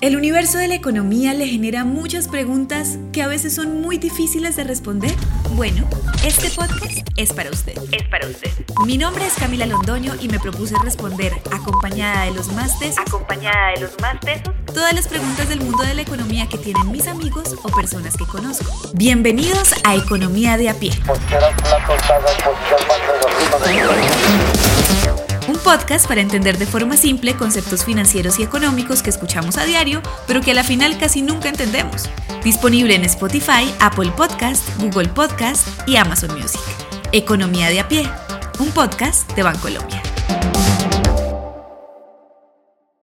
El universo de la economía le genera muchas preguntas que a veces son muy difíciles de responder. Bueno, este podcast es para usted. Es para usted. Mi nombre es Camila Londoño y me propuse responder, acompañada de los más tesos, Acompañada de los más tesos. todas las preguntas del mundo de la economía que tienen mis amigos o personas que conozco. Bienvenidos a Economía de a pie. Podcast para entender de forma simple conceptos financieros y económicos que escuchamos a diario, pero que a la final casi nunca entendemos. Disponible en Spotify, Apple Podcast, Google Podcast y Amazon Music. Economía de a pie, un podcast de Bancolombia.